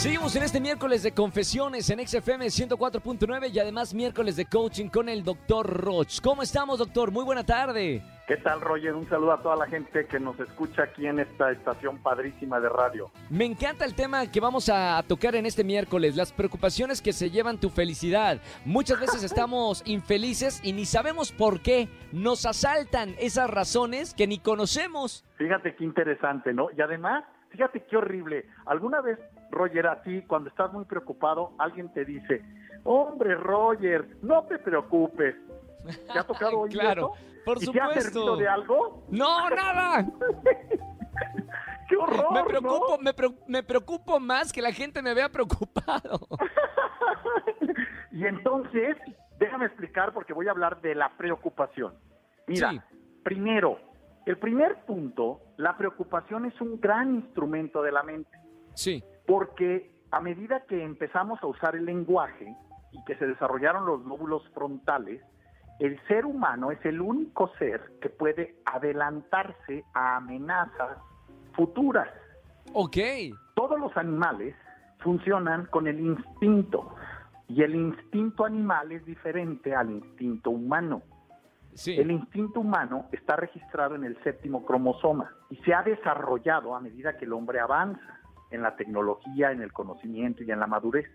Seguimos en este miércoles de confesiones en XFM 104.9 y además miércoles de coaching con el doctor Roch. ¿Cómo estamos, doctor? Muy buena tarde. ¿Qué tal, Roger? Un saludo a toda la gente que nos escucha aquí en esta estación padrísima de radio. Me encanta el tema que vamos a tocar en este miércoles, las preocupaciones que se llevan tu felicidad. Muchas veces estamos infelices y ni sabemos por qué. Nos asaltan esas razones que ni conocemos. Fíjate qué interesante, ¿no? Y además, fíjate qué horrible. ¿Alguna vez, Roger, a ti, cuando estás muy preocupado, alguien te dice, hombre, Roger, no te preocupes? ¿Te ha tocado oír Claro, eso? por ¿Y te ha supuesto. servido de algo? No, nada. ¡Qué horror! Me preocupo, ¿no? me, preocupo más que la gente me vea preocupado. Y entonces, déjame explicar porque voy a hablar de la preocupación. Mira, Sí. primero, el primer punto, la preocupación es un gran instrumento de la mente, Sí, porque a medida que empezamos a usar el lenguaje y que se desarrollaron los lóbulos frontales, el ser humano es el único ser que puede adelantarse a amenazas futuras. ok. Todos los animales funcionan con el instinto y el instinto animal es diferente al instinto humano. Sí. El instinto humano está registrado en el séptimo cromosoma y se ha desarrollado a medida que el hombre avanza en la tecnología, en el conocimiento y en la madurez.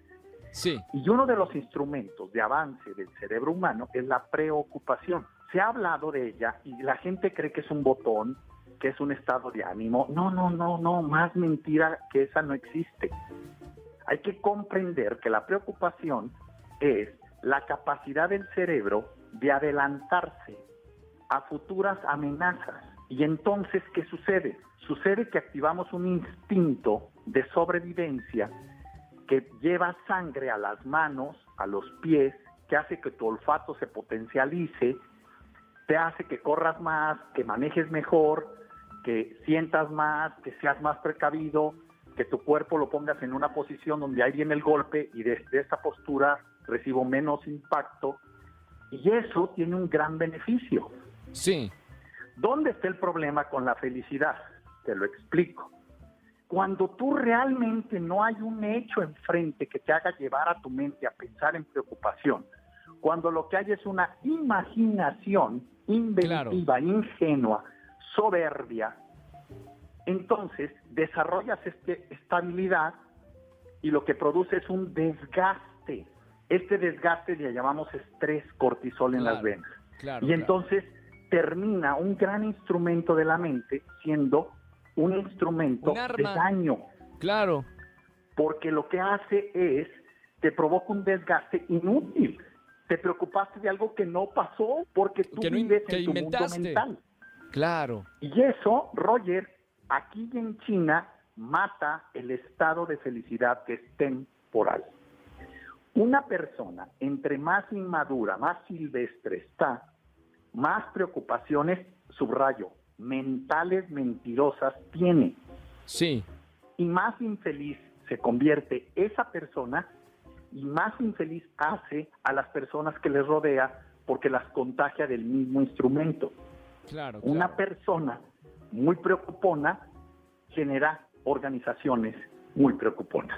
Sí. Y uno de los instrumentos de avance del cerebro humano es la preocupación. Se ha hablado de ella y la gente cree que es un botón, que es un estado de ánimo. No, no, no, no, más mentira que esa no existe. Hay que comprender que la preocupación es la capacidad del cerebro de adelantarse a futuras amenazas. Y entonces, ¿qué sucede? Sucede que activamos un instinto de sobrevivencia que lleva sangre a las manos, a los pies, que hace que tu olfato se potencialice, te hace que corras más, que manejes mejor, que sientas más, que seas más precavido, que tu cuerpo lo pongas en una posición donde ahí viene el golpe y desde esta postura recibo menos impacto. Y eso tiene un gran beneficio. Sí. ¿Dónde está el problema con la felicidad? Te lo explico. Cuando tú realmente no hay un hecho enfrente que te haga llevar a tu mente a pensar en preocupación, cuando lo que hay es una imaginación inventiva, ingenua, soberbia, entonces desarrollas este, estabilidad y lo que produce es un desgaste. Este desgaste le llamamos estrés cortisol en Claro, las venas. Claro. Y entonces termina un gran instrumento de la mente siendo un instrumento Un de daño, Claro. porque lo que hace es, te provoca un desgaste inútil. Te preocupaste de algo que no pasó porque tú Que no in- vives que en tu inventaste. mundo mental. Claro. Y eso, Roger, aquí en China mata el estado de felicidad que es temporal. Una persona, entre más inmadura, más silvestre está, más preocupaciones, subrayo, mentales mentirosas tiene. Sí. Y más infeliz se convierte esa persona y más infeliz hace a las personas que les rodea porque las contagia del mismo instrumento. Claro. Una claro. persona muy preocupona genera organizaciones muy preocuponas.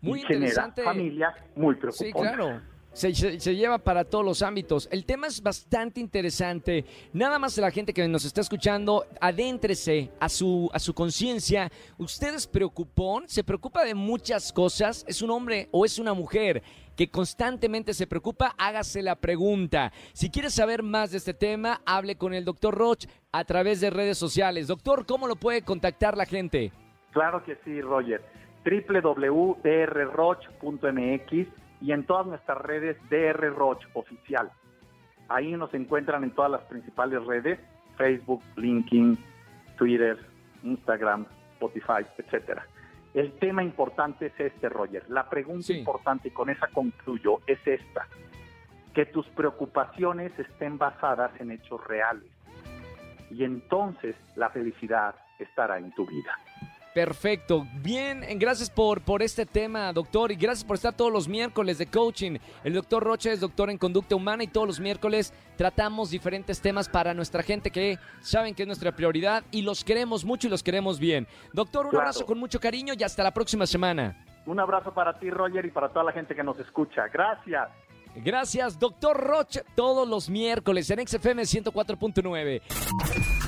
Muy y genera familias muy Sí, preocuponas. claro. Se, lleva para todos los ámbitos. El tema es bastante interesante. Nada más la gente que nos está escuchando, adéntrese a su, a su conciencia. ¿Usted es preocupón? ¿Se preocupa de muchas cosas? ¿Es un hombre o es una mujer que constantemente se preocupa? Hágase la pregunta. Si quiere saber más de este tema, hable con el doctor Roch a través de redes sociales. Doctor, ¿cómo lo puede contactar la gente? Claro que sí, Roger. www.drroch.mx y en todas nuestras redes DR Roch Oficial. Ahí nos encuentran en todas las principales redes, Facebook, LinkedIn, Twitter, Instagram, Spotify, etcétera. El tema importante es este, Roger. La pregunta Sí. importante, y con esa concluyo, es esta. Que tus preocupaciones estén basadas en hechos reales. Y entonces la felicidad estará en tu vida. Perfecto. Bien, gracias por, por este tema, doctor, y gracias por estar todos los miércoles de coaching. El doctor Rocha es doctor en conducta humana y todos los miércoles tratamos diferentes temas para nuestra gente que saben que es nuestra prioridad y los queremos mucho y los queremos bien. Doctor, un Claro. abrazo con mucho cariño y hasta la próxima semana. Un abrazo para ti, Roger, y para toda la gente que nos escucha. Gracias. Gracias, doctor Rocha, todos los miércoles en XFM 104.9.